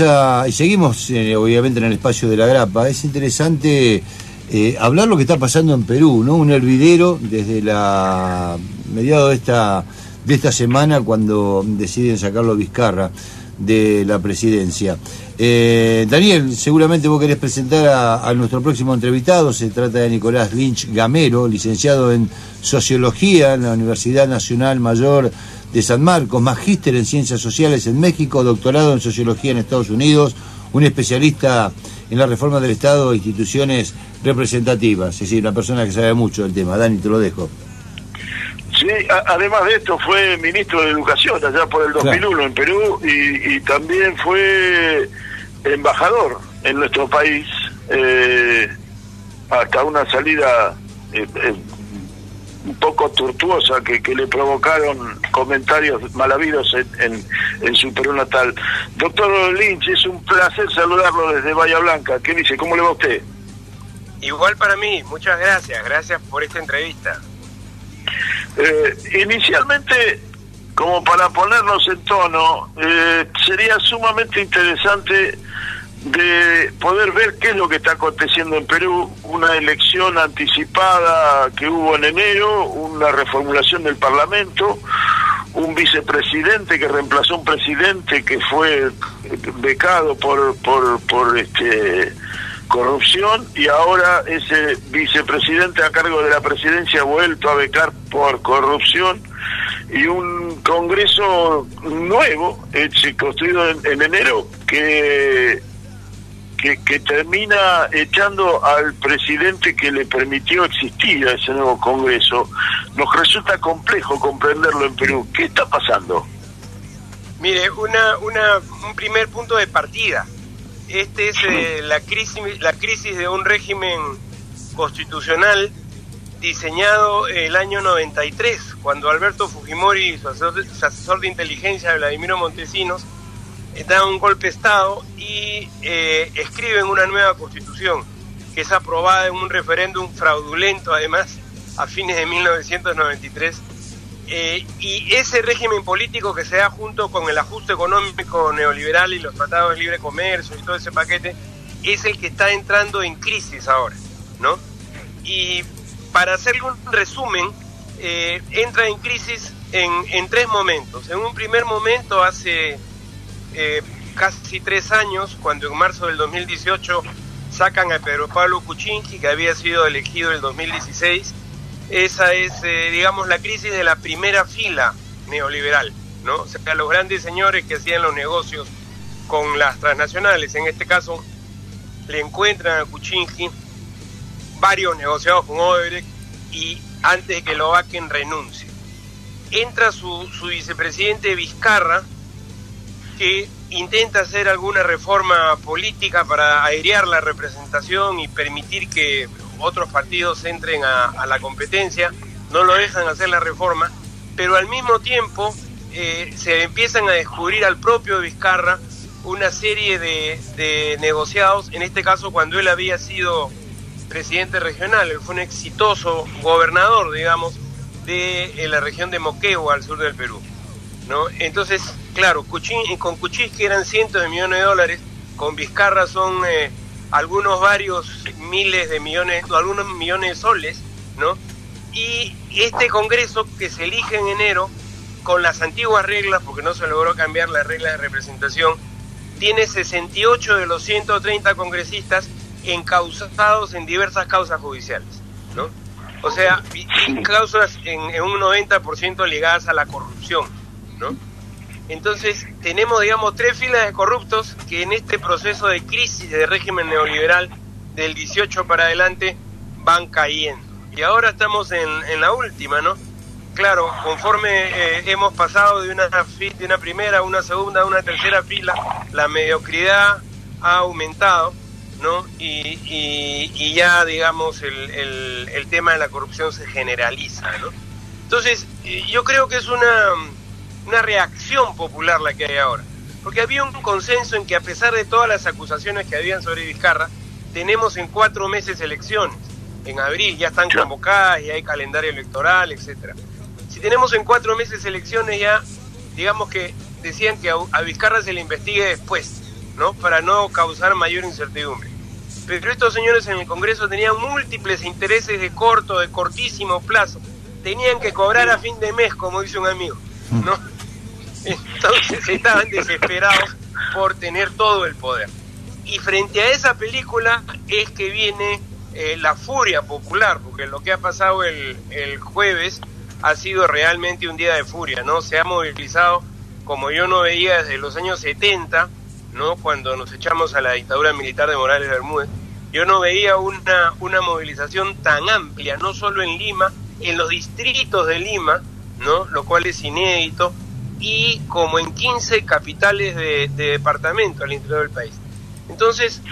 a, seguimos eh, obviamente en el espacio de la grapa, es interesante eh, hablar lo que está pasando en Perú, ¿no? Un hervidero desde la mediado de esta, de esta semana cuando deciden sacarlo Vizcarra de la presidencia. Eh, Daniel, seguramente vos querés presentar a, a, nuestro próximo entrevistado. Se trata de Nicolás Lynch Gamero, licenciado en Sociología en la Universidad Nacional Mayor de San Marcos, magíster en Ciencias Sociales en México, doctorado en Sociología en Estados Unidos, un especialista en la reforma del Estado e instituciones representativas. Es decir, una persona que sabe mucho del tema. Dani, te lo dejo. Sí, además de esto fue ministro de Educación allá por el 2001 claro. en Perú y, y, también fue embajador en nuestro país eh, hasta una salida eh, eh, un poco tortuosa que, que, le provocaron comentarios mal habidos en, en, en, su Perú natal. Doctor Lynch, es un placer saludarlo desde Bahía Blanca. ¿Qué dice? ¿Cómo le va a usted? Igual para mí, muchas gracias, gracias por esta entrevista. Eh, inicialmente, como para ponernos en tono, eh, sería sumamente interesante de poder ver qué es lo que está aconteciendo en Perú, una elección anticipada que hubo en enero, una reformulación del Parlamento, un vicepresidente que reemplazó a un presidente que fue becado por por por este corrupción y ahora ese vicepresidente a cargo de la presidencia ha vuelto a becar por corrupción y un congreso nuevo hecho, construido en, en enero que que, que, termina echando al presidente que le permitió existir a ese nuevo Congreso. Nos resulta complejo comprenderlo en Perú. ¿Qué está pasando? Mire, una, una, un primer punto de partida. Este es eh, la, crisis, la crisis de un régimen constitucional diseñado el año 93, cuando Alberto Fujimori su asesor, su asesor de inteligencia, Vladimiro Montesinos, dan un golpe de Estado y eh, escriben una nueva constitución que es aprobada en un referéndum fraudulento además a fines de 1993 eh, y ese régimen político que se da junto con el ajuste económico neoliberal y los tratados de libre comercio y todo ese paquete es el que está entrando en crisis ahora, ¿no? Y para hacerle un resumen, eh, entra en crisis en, tres momentos. En un primer momento hace eh, casi tres años, cuando en marzo del 2018 sacan a Pedro Pablo Kuczynski, que había sido elegido en el 2016. Esa es, eh, digamos, la crisis de la primera fila neoliberal, ¿no? O sea, los grandes señores que hacían los negocios con las transnacionales, en este caso, le encuentran a Kuczynski varios negociados con Odebrecht y antes de que lo vaquen renuncie. Entra su, su vicepresidente Vizcarra, que intenta hacer alguna reforma política para airear la representación y permitir que otros partidos entren a, la competencia, no lo dejan hacer la reforma, pero al mismo tiempo eh, se empiezan a descubrir al propio Vizcarra una serie de, de, negociados, en este caso cuando él había sido presidente regional, él fue un exitoso gobernador, digamos, de, la región de Moquegua, al sur del Perú. ¿no? Entonces, claro, Cuchín, con Kuczynski eran cientos de millones de dólares, con Vizcarra son eh, algunos varios miles de millones, algunos millones de soles, ¿no? Y este Congreso que se elige en enero, con las antiguas reglas, porque no se logró cambiar las reglas de representación, tiene 68 de los 130 congresistas encausados en diversas causas judiciales, ¿no? O sea, causas en, en un 90% ligadas a la corrupción, ¿no? Entonces, tenemos, digamos, tres filas de corruptos que en este proceso de crisis de régimen neoliberal del 18 para adelante van cayendo. Y ahora estamos en, en la última, ¿no? Claro, conforme eh, hemos pasado de una, de una primera a una segunda a una tercera fila, la mediocridad ha aumentado, ¿no? Y, y, y ya, digamos, el, el, el tema de la corrupción se generaliza, ¿no? Entonces, yo creo que es una una reacción popular la que hay ahora. Porque había un consenso en que a pesar de todas las acusaciones que habían sobre Vizcarra, tenemos en cuatro meses elecciones. En abril ya están convocadas, y hay calendario electoral, etcétera. Si tenemos en cuatro meses elecciones ya, digamos que decían que a Vizcarra se le investigue después, ¿no? Para no causar mayor incertidumbre. Pero estos señores en el Congreso tenían múltiples intereses de corto, de cortísimo plazo. Tenían que cobrar a fin de mes, como dice un amigo, ¿no? Entonces estaban desesperados por tener todo el poder. Y frente a esa película es que viene eh, la furia popular, porque lo que ha pasado el, el jueves ha sido realmente un día de furia, ¿no? Se ha movilizado como yo no veía desde los años 70, ¿no? Cuando nos echamos a la dictadura militar de Morales Bermúdez, yo no veía una, una movilización tan amplia, no solo en Lima, en los distritos de Lima, ¿no? Lo cual es inédito, y como en 15 capitales de, de departamento al interior del país. Entonces,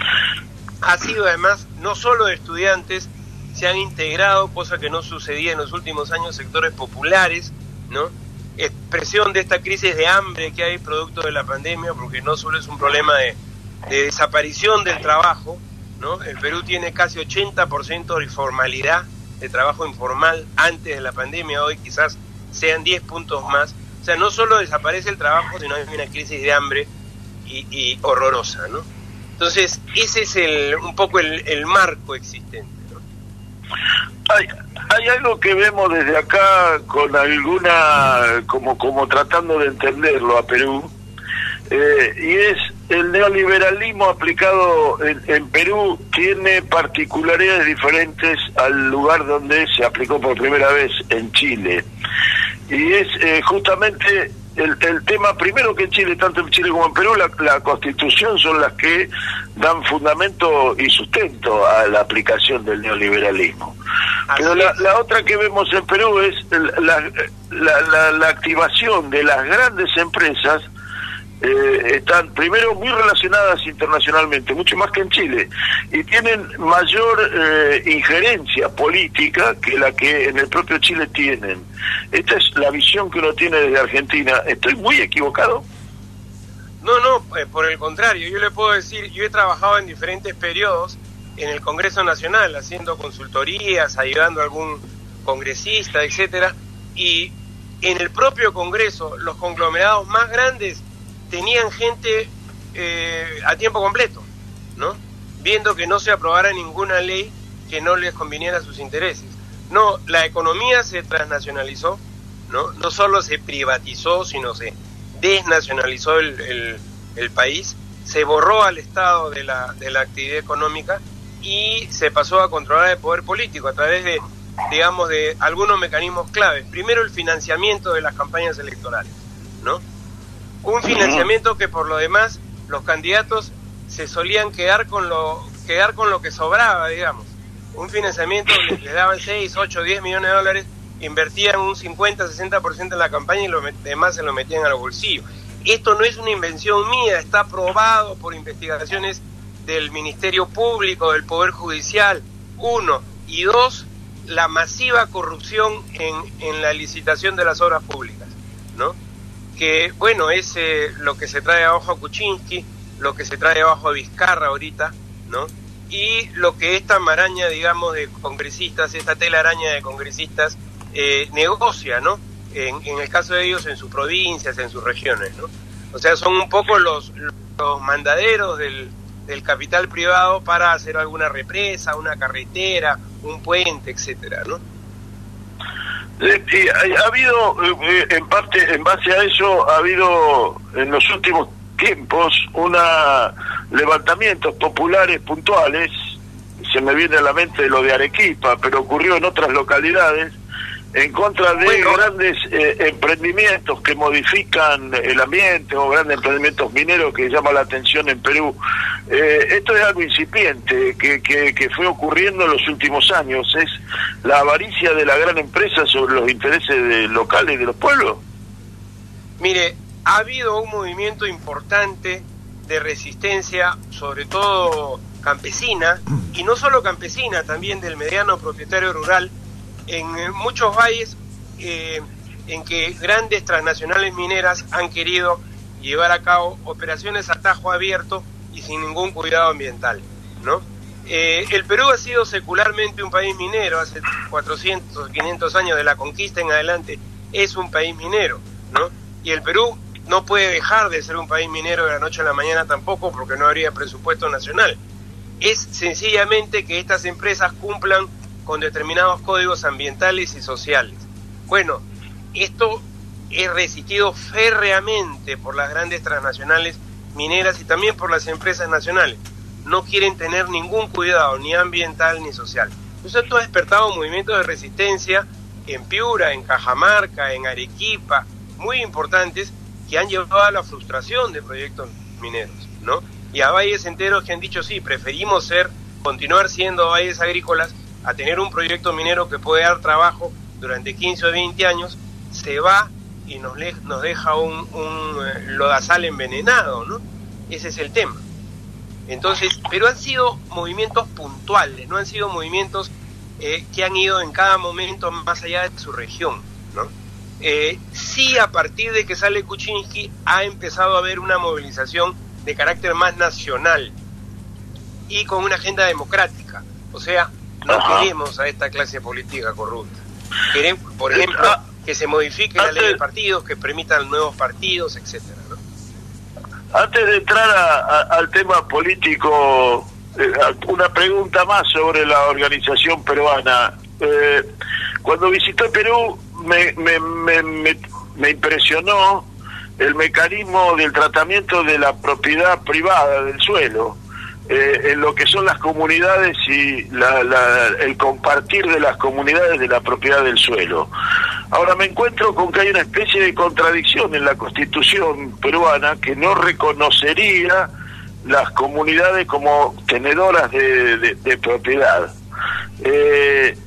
ha sido además no solo estudiantes, se han integrado, cosa que no sucedía en los últimos años, sectores populares, ¿no? expresión de esta crisis de hambre que hay producto de la pandemia, porque no solo es un problema de, desaparición del trabajo, ¿no? El Perú tiene casi 80% de informalidad, de trabajo informal antes de la pandemia, hoy quizás sean 10 puntos más. O sea, no solo desaparece el trabajo, sino hay una crisis de hambre y, horrorosa, ¿no? Entonces, ese es el, un poco el, el marco existente. Hay, hay algo que vemos desde acá con alguna, como, como tratando de entenderlo a Perú, eh, y es el neoliberalismo aplicado en, Perú tiene particularidades diferentes al lugar donde se aplicó por primera vez en Chile. Y es eh, justamente el, el, tema, primero que en Chile, tanto en Chile como en Perú, la, constitución son las que dan fundamento y sustento a la aplicación del neoliberalismo. Pero la, la, otra que vemos en Perú es la, la, la activación de las grandes empresas eh, están primero muy relacionadas internacionalmente, mucho más que en Chile, y tienen mayor eh, injerencia política que la que en el propio Chile tienen. Esta es la visión que uno tiene desde Argentina. ¿Estoy muy equivocado? No, no, eh, por el contrario, yo le puedo decir, yo he trabajado en diferentes periodos en el Congreso Nacional, haciendo consultorías, ayudando a algún congresista, etcétera, y en el propio Congreso, los conglomerados más grandes tenían gente eh, a tiempo completo, ¿no? Viendo que no se aprobara ninguna ley que no les conviniera a sus intereses. No, la economía se transnacionalizó, ¿no? No solo se privatizó, sino se desnacionalizó el, el, país, se borró al Estado de la, de la actividad económica y se pasó a controlar el poder político a través de, digamos, de algunos mecanismos claves. Primero, el financiamiento de las campañas electorales, ¿no? Un financiamiento que por lo demás los candidatos se solían quedar con lo quedar con lo que sobraba, digamos. Un financiamiento que les daban 6, 8, 10 millones de dólares, invertían un 50, 60% en la campaña y lo demás se lo metían a los bolsillos. Esto no es una invención mía, está aprobado por investigaciones del Ministerio Público, del Poder Judicial, uno, y dos, la masiva corrupción en, en la licitación de las obras públicas, ¿no? Que, bueno, es eh, lo que se trae abajo a Kuczynski, lo que se trae abajo a Vizcarra ahorita, ¿no? Y lo que esta maraña, digamos, de congresistas, esta telaraña de congresistas, eh, negocia, ¿no? En, el caso de ellos, en sus provincias, en sus regiones, ¿no? O sea, son un poco los, los mandaderos del, del capital privado para hacer alguna represa, una carretera, un puente, etcétera, ¿no? Eh, ha habido, eh, en parte, en base a eso, ha habido en los últimos tiempos una levantamientos populares puntuales, se me viene a la mente lo de Arequipa, pero ocurrió en otras localidades, en contra de grandes eh, emprendimientos que modifican el ambiente o grandes emprendimientos mineros que llama la atención en Perú. Eh, esto es algo incipiente que, que, fue ocurriendo en los últimos años. Es la avaricia de la gran empresa sobre los intereses de, locales de los pueblos. Mire, ha habido un movimiento importante de resistencia, sobre todo campesina, y no solo campesina, también del mediano propietario rural, en muchos valles eh, en que grandes transnacionales mineras han querido llevar a cabo operaciones a tajo abierto y sin ningún cuidado ambiental, ¿no? Eh, el Perú ha sido secularmente un país minero, hace 400, 500 años de la conquista en adelante es un país minero, ¿no? Y el Perú no puede dejar de ser un país minero de la noche a la mañana tampoco porque no habría presupuesto nacional. Es sencillamente que estas empresas cumplan con determinados códigos ambientales y sociales. Bueno, esto es resistido férreamente por las grandes transnacionales mineras y también por las empresas nacionales. No quieren tener ningún cuidado, ni ambiental ni social. Entonces esto ha despertado movimientos de resistencia en Piura, en Cajamarca, en Arequipa, muy importantes, que han llevado a la frustración de proyectos mineros, ¿no? Y a valles enteros que han dicho, sí, preferimos ser, continuar siendo valles agrícolas, a tener un proyecto minero que puede dar trabajo durante 15 o 20 años, se va y nos, nos deja un, eh, lodazal envenenado, ¿no? Ese es el tema. Entonces, pero han sido movimientos puntuales, no han sido movimientos eh, que han ido en cada momento más allá de su región, ¿no? Eh, sí, a partir de que sale Kuczynski, ha empezado a haber una movilización de carácter más nacional y con una agenda democrática. O sea, no queremos a esta clase política corrupta. Queremos, por ejemplo, que se modifique la ley de partidos, que permitan nuevos partidos, etcétera. Antes de entrar al tema político, eh, una pregunta más sobre la organización peruana. Eh, cuando visité Perú me, me, me, me, impresionó el mecanismo del tratamiento de la propiedad privada del suelo. Eh, en lo que son las comunidades y el compartir de las comunidades de la propiedad del suelo. Ahora me encuentro con que hay una especie de contradicción en la constitución peruana que no reconocería las comunidades como tenedoras de, propiedad. Eh,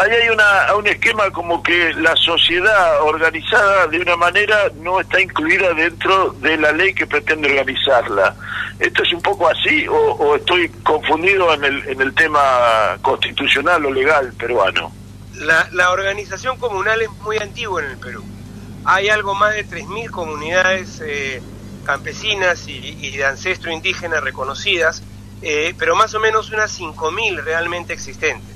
ahí hay una, un esquema como que la sociedad organizada de una manera no está incluida dentro de la ley que pretende organizarla. ¿Esto es un poco así o, estoy confundido en el, en el tema constitucional o legal peruano? La, organización comunal es muy antigua en el Perú. Hay algo más de 3.000 comunidades eh, campesinas y, de ancestro indígena reconocidas, eh, pero más o menos unas 5.000 realmente existentes.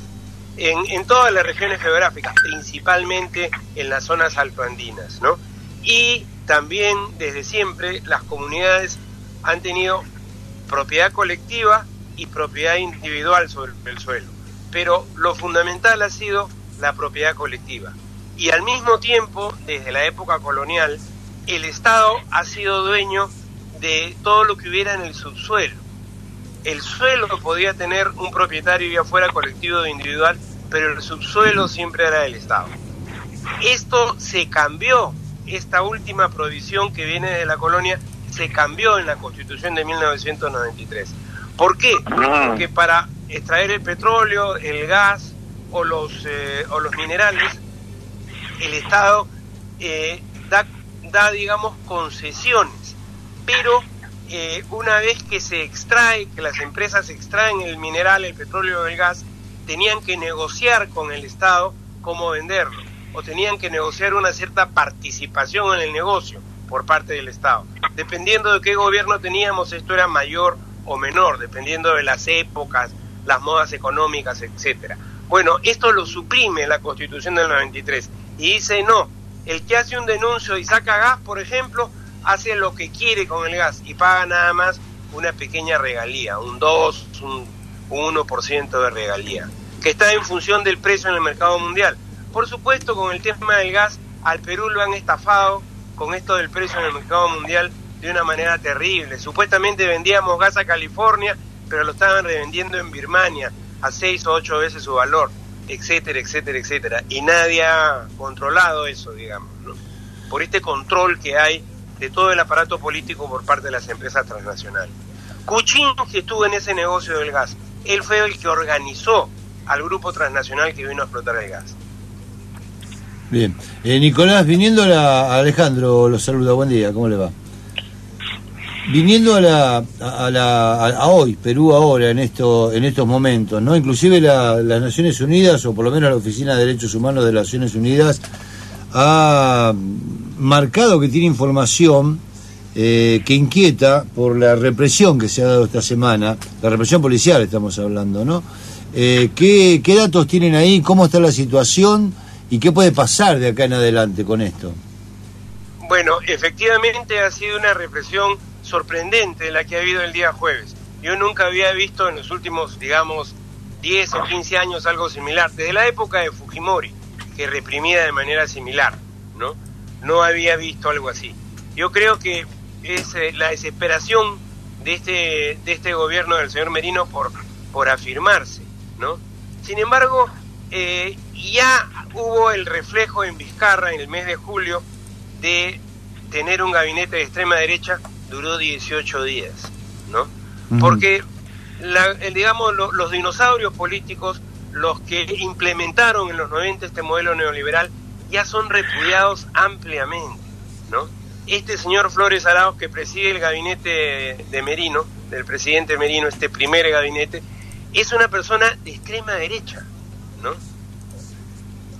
En, en, todas las regiones geográficas, principalmente en las zonas altoandinas, ¿no? Y también desde siempre las comunidades han tenido propiedad colectiva y propiedad individual sobre el suelo. Pero lo fundamental ha sido la propiedad colectiva. Y al mismo tiempo, desde la época colonial, el Estado ha sido dueño de todo lo que hubiera en el subsuelo. El suelo podía tener un propietario ya fuera colectivo o individual, pero el subsuelo siempre era del Estado. Esto se cambió, esta última provisión que viene de la colonia se cambió en la Constitución de 1993. ¿Por qué? Porque para extraer el petróleo, el gas o los, eh, o los minerales, el Estado eh, da da, digamos, concesiones, pero eh, una vez que se extrae, que las empresas extraen el mineral, el petróleo o el gas, tenían que negociar con el Estado cómo venderlo, o tenían que negociar una cierta participación en el negocio por parte del Estado. Dependiendo de qué gobierno teníamos, esto era mayor o menor, dependiendo de las épocas, las modas económicas, etcétera. Bueno, esto lo suprime la Constitución del 93 y dice no, el que hace un denuncio y saca gas, por ejemplo, hace lo que quiere con el gas y paga nada más una pequeña regalía, un 2, un 1% de regalía, que está en función del precio en el mercado mundial. Por supuesto, con el tema del gas, al Perú lo han estafado con esto del precio en el mercado mundial de una manera terrible. Supuestamente vendíamos gas a California, pero lo estaban revendiendo en Birmania a 6 o 8 veces su valor etcétera, etcétera, etcétera. Y nadie ha controlado eso, digamos, ¿no? por este control que hay de todo el aparato político por parte de las empresas transnacionales. Que estuvo en ese negocio del gas, él fue el que organizó al grupo transnacional que vino a explotar el gas. Bien. Eh, Nicolás, viniendo a Alejandro, lo saluda, buen día, ¿cómo le va? viniendo a la, a, la, a hoy, Perú ahora, en, esto, en estos momentos, ¿no? Inclusive las Naciones Unidas, o por lo menos la Oficina de Derechos Humanos de las Naciones Unidas, ha marcado que tiene información eh, que inquieta por la represión que se ha dado esta semana, la represión policial estamos hablando, ¿no? Eh, ¿qué, ¿Qué datos tienen ahí? ¿Cómo está la situación? ¿Y qué puede pasar de acá en adelante con esto? Bueno, efectivamente ha sido una represión sorprendente la que ha habido el día jueves. Yo nunca había visto en los últimos, digamos, 10 o 15 años algo similar, desde la época de Fujimori, que reprimía de manera similar, ¿no? No había visto algo así. Yo creo que es eh, la desesperación de este, de este gobierno del señor Merino por, por afirmarse, ¿no? Sin embargo, eh, ya hubo el reflejo en Vizcarra en el mes de julio de tener un gabinete de extrema derecha, duró 18 días, ¿no? Porque, la, digamos, los dinosaurios políticos, los que implementaron en los 90 este modelo neoliberal, ya son repudiados ampliamente, ¿no? Este señor Flores Arauz, que preside el gabinete de Merino, del presidente Merino, este primer gabinete, es una persona de extrema derecha, ¿no?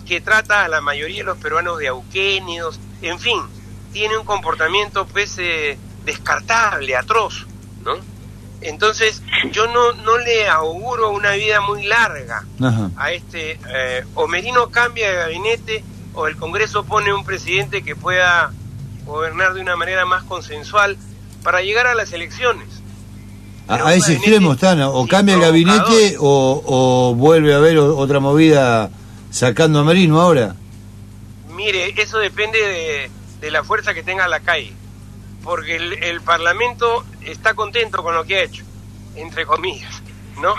Que trata a la mayoría de los peruanos de auquénidos, en fin, tiene un comportamiento pues eh, descartable, atroz, ¿no? Entonces yo no, no le auguro una vida muy larga a este, eh, o Merino cambia de gabinete o el Congreso pone un presidente que pueda gobernar de una manera más consensual para llegar a las elecciones. A, ese extremo están, o cambia el gabinete o, vuelve a haber otra movida sacando a Merino ahora. Mire, eso depende de, la fuerza que tenga la calle, porque el, Parlamento está contento con lo que ha hecho, entre comillas, ¿no?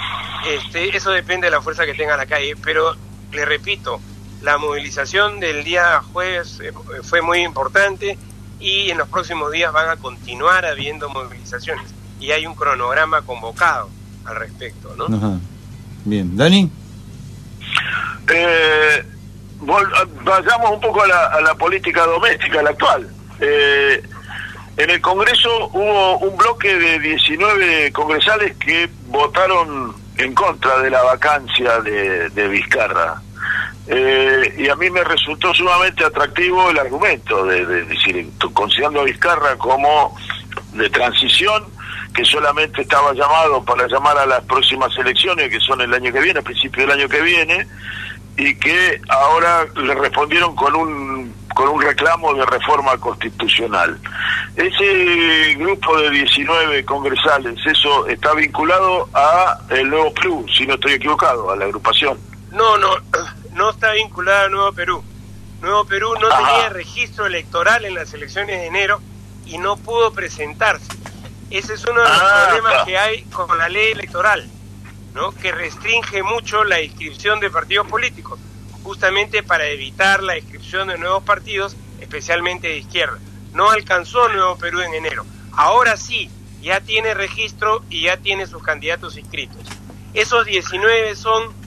Este, eso depende de la fuerza que tenga la calle, pero le repito, la movilización del día jueves eh, fue muy importante y en los próximos días van a continuar habiendo movilizaciones y hay un cronograma convocado al respecto, ¿no? Bien, Dani. Eh, vayamos un poco a la, política doméstica, la actual. Eh, en el Congreso hubo un bloque de 19 congresales que votaron en contra de la vacancia de, de Vizcarra. Eh, y a mí me resultó sumamente atractivo el argumento de, decir, considerando a Vizcarra como de transición, que solamente estaba llamado para llamar a las próximas elecciones, que son el año que viene, a principio del año que viene, y que ahora le respondieron con un con un reclamo de reforma constitucional. Ese grupo de 19 congresales, eso está vinculado a el Nuevo Perú, si no estoy equivocado, a la agrupación. No, no, no está vinculada a Nuevo Perú. Nuevo Perú no tenía registro electoral en las elecciones de enero y no pudo presentarse. Ese es uno de los ah, problemas que hay con la ley electoral, ¿no? que restringe mucho la inscripción de partidos políticos, justamente para evitar la inscripción de nuevos partidos, especialmente de izquierda. No alcanzó Nuevo Perú en enero. Ahora sí, ya tiene registro y ya tiene sus candidatos inscritos. Esos 19 son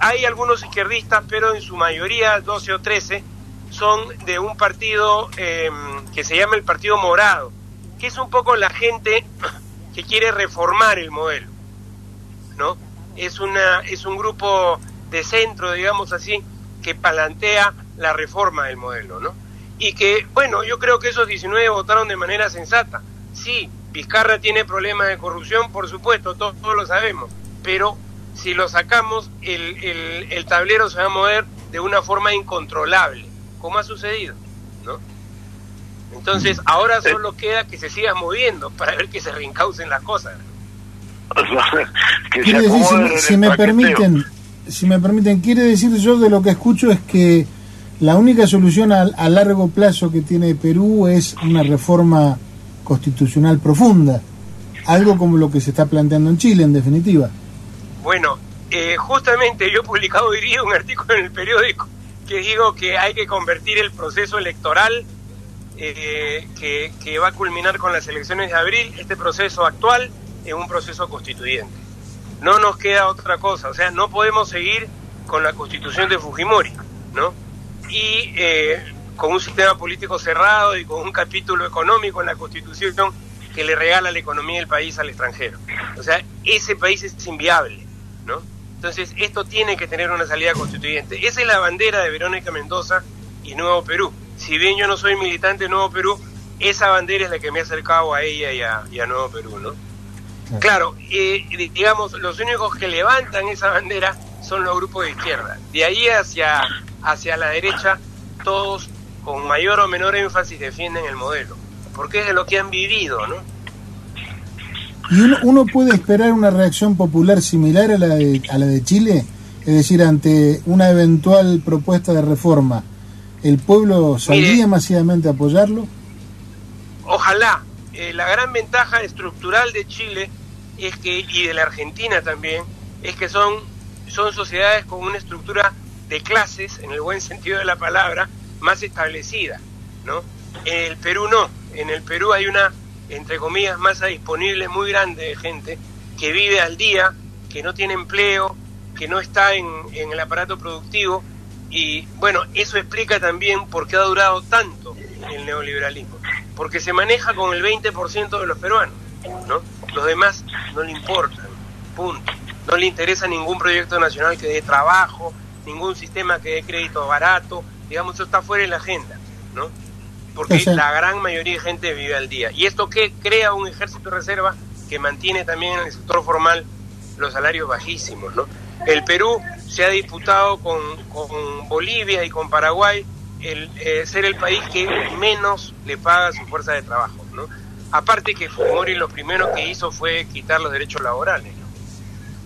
hay algunos izquierdistas, pero en su mayoría, 12 o 13, son de un partido em, que se llama el Partido Morado, que es un poco la gente que quiere reformar el modelo, ¿no? Es, una, es un grupo de centro, digamos así, que plantea la reforma del modelo, ¿no? Y que, bueno, yo creo que esos 19 votaron de manera sensata. Sí, Vizcarra tiene problemas de corrupción, por supuesto, todos lo sabemos, pero si lo sacamos, el, el, tablero se va a mover de una forma incontrolable, como ha sucedido, ¿no? Entonces, ahora solo queda que se siga moviendo para ver que se reencaucen las cosas. quiere decir, si, me permiten, si me permiten, quiere decir yo de lo que escucho es que la única solución a, a largo plazo que tiene Perú es una reforma constitucional profunda, algo como lo que se está planteando en Chile, en definitiva. Bueno, eh, justamente yo he publicado hoy día un artículo en el periódico que digo que hay que convertir el proceso electoral eh, que, va a culminar con las elecciones de abril, este proceso actual, en un proceso constituyente. No nos queda otra cosa, o sea, no podemos seguir con la constitución de Fujimori, ¿no? Y eh, con un sistema político cerrado y con un capítulo económico en la constitución que le regala la economía del país al extranjero. O sea, ese país es inviable. Entonces, esto tiene que tener una salida constituyente. Esa es la bandera de Verónica Mendoza y Nuevo Perú. Si bien yo no soy militante de Nuevo Perú, esa bandera es la que me ha acercado a ella y a, Nuevo Perú, ¿no? Claro, eh, digamos, los únicos que levantan esa bandera son los grupos de izquierda. De ahí hacia, hacia la derecha, todos con mayor o menor énfasis defienden el modelo, porque es de lo que han vivido, ¿no? ¿Y uno, puede esperar una reacción popular similar a la, de, a la de Chile? Es decir, ante una eventual propuesta de reforma, ¿el pueblo saldría masivamente a apoyarlo? Ojalá. Eh, la gran ventaja estructural de Chile es que, y de la Argentina también, es que son, son sociedades con una estructura de clases, en el buen sentido de la palabra, más establecida, ¿no? En el Perú no, en el Perú hay una, entre comillas, masa disponible muy grande de gente que vive al día, que no tiene empleo, que no está en, en el aparato productivo, y bueno, eso explica también por qué ha durado tanto el neoliberalismo, porque se maneja con el 20% de los peruanos, ¿no? Los demás no le importan, punto. No le interesa ningún proyecto nacional que dé trabajo, ningún sistema que dé crédito barato, digamos, eso está fuera de la agenda, ¿no? Porque la gran mayoría de gente vive al día. ¿Y esto que crea un ejército de reserva que mantiene también en el sector formal los salarios bajísimos, ¿no? El Perú se ha disputado con, Bolivia y con Paraguay el eh, ser el país que menos le paga su fuerza de trabajo, ¿no? Aparte que Fujimori lo primero que hizo fue quitar los derechos laborales.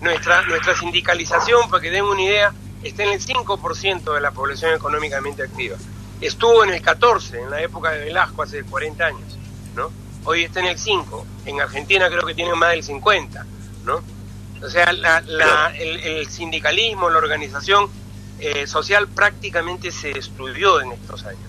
Nuestra, nuestra sindicalización, para que den una idea, está en el 5% de la población económicamente activa. Estuvo en el 14 en la época de Velasco, hace 40 años, ¿no? Hoy está en el 5. En Argentina creo que tiene más del 50, ¿no? O sea, la, el, sindicalismo, la organización eh, social prácticamente se destruyó en estos años.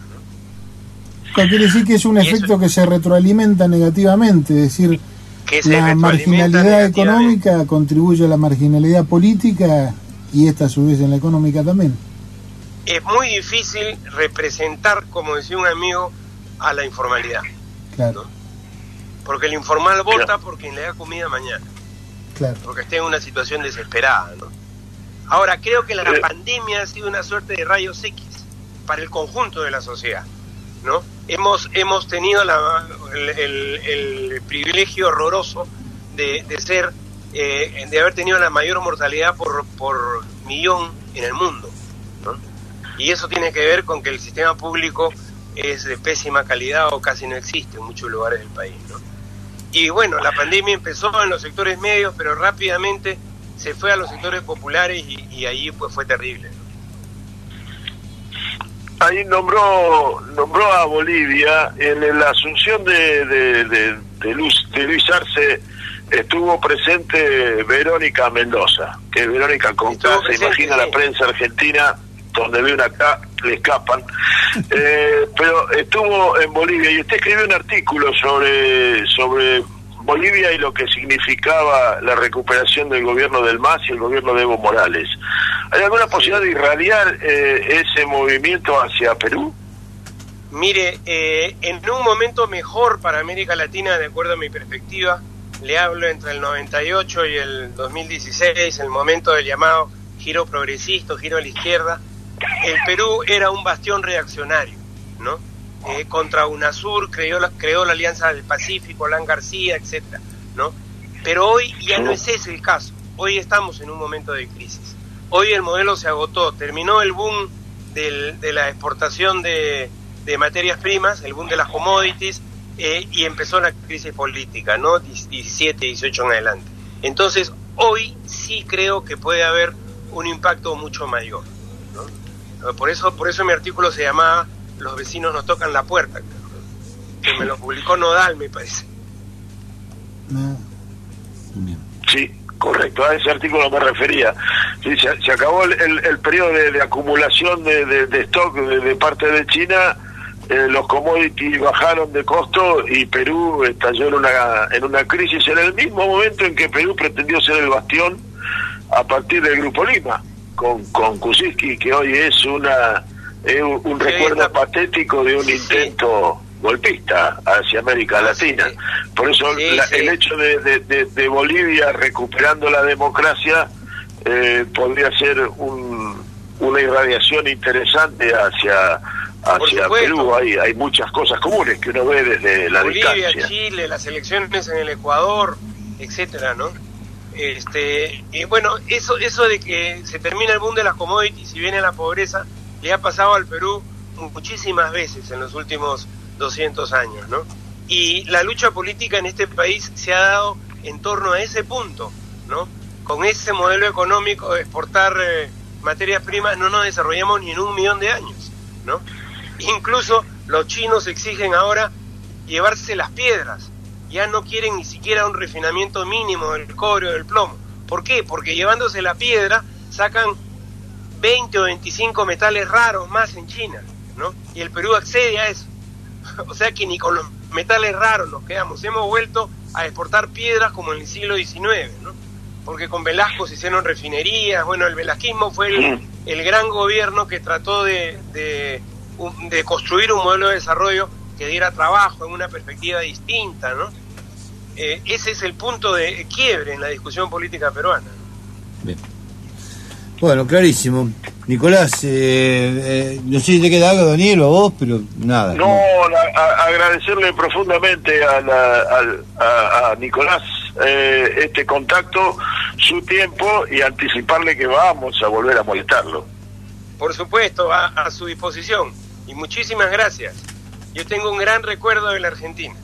Quiere decir que es un efecto que se retroalimenta negativamente, es decir, que la marginalidad económica contribuye a la marginalidad política y esta a su vez en la económica también. Es muy difícil representar, como decía un amigo, a la informalidad. Claro. Porque el informal vota por quien le da comida mañana. Claro. Porque está en una situación desesperada, ¿no? Ahora, creo que la pandemia ha sido una suerte de rayos X para el conjunto de la sociedad, ¿no? hemos, hemos tenido el, privilegio horroroso de, ser, eh, de haber tenido la mayor mortalidad por, por millón en el mundo. Y eso tiene que ver con que el sistema público es de pésima calidad o casi no existe en muchos lugares del país. Y bueno, la pandemia empezó en los sectores medios, pero rápidamente se fue a los sectores populares y, y ahí pues fue terrible ahí nombró nombró a Bolivia. En la asunción de, de, de, Luis, Arce estuvo presente Verónica Mendoza que es Verónica Conca se imagina la prensa argentina donde ve una acá le escapan eh, pero estuvo en Bolivia y usted escribió un artículo sobre sobre Bolivia y lo que significaba la recuperación del gobierno del MAS y el gobierno de Evo Morales. ¿Hay alguna posibilidad de irradiar eh, ese movimiento hacia Perú? Mire, eh, en un momento mejor para América Latina, de acuerdo a mi perspectiva, le hablo entre el 98 y el 2016, el momento del llamado giro progresista, giro a la izquierda, el Perú era un bastión reaccionario, ¿no? Eh, contra UNASUR, creó la, creó la Alianza del Pacífico, Alan García, etcétera, ¿no? Pero hoy ya no es ese el caso. Hoy estamos en un momento de crisis. Hoy el modelo se agotó, terminó el boom de la exportación de, materias primas, el boom de las commodities, eh, y empezó la crisis política, ¿no? 17, 18 en adelante. Entonces, hoy sí creo que puede haber un impacto mucho mayor. ¿no? Por eso, por eso mi artículo se llamaba los vecinos nos tocan la puerta, que me lo publicó Nodal, me parece. Sí, correcto, a ese artículo me refería. se, acabó el, periodo de, acumulación de, stock de, parte de China, eh, los commodities bajaron de costo y Perú estalló en una, en una crisis en el mismo momento en que Perú pretendió ser el bastión a partir del Grupo Lima, con, con Kuczynski, que hoy es una es un, recuerdo patético de un intento golpista hacia América Latina. Por eso el hecho de, Bolivia recuperando la democracia eh, podría ser una irradiación interesante hacia hacia Perú. Hay, hay muchas cosas comunes que uno ve desde la Bolivia, Chile, las elecciones en el Ecuador, etcétera, ¿no? Este, y bueno, eso eso de que se termina el boom de las commodities y viene la pobreza le ha pasado al Perú muchísimas veces en los últimos 200 años, ¿no? Y la lucha política en este país se ha dado en torno a ese punto, ¿no? Con ese modelo económico de exportar eh, materias primas no nos desarrollamos ni en un millón de años, ¿no? Incluso los chinos exigen ahora llevarse las piedras, ya no quieren ni siquiera un refinamiento mínimo del cobre o del plomo. ¿Por qué? Porque llevándose la piedra sacan 20 o 25 metales raros más en China, ¿no? Y el Perú accede a eso. o sea que ni con los metales raros nos quedamos. Hemos vuelto a exportar piedras como en el siglo XIX, ¿no? Porque con Velasco se hicieron refinerías, bueno, el velasquismo fue el, gran gobierno que trató de, de, de construir un modelo de desarrollo que diera trabajo en una perspectiva distinta, ¿no? Eh, ese es el punto de quiebre en la discusión política peruana. Bien. Bueno, clarísimo. Nicolás, eh, eh, no sé si te queda algo, Daniel, o a vos, pero nada. No, agradecerle profundamente a, a, Nicolás este contacto, su tiempo y anticiparle que vamos a volver a molestarlo. Por supuesto, a, a su disposición. Y muchísimas gracias. Yo tengo un gran recuerdo de la Argentina.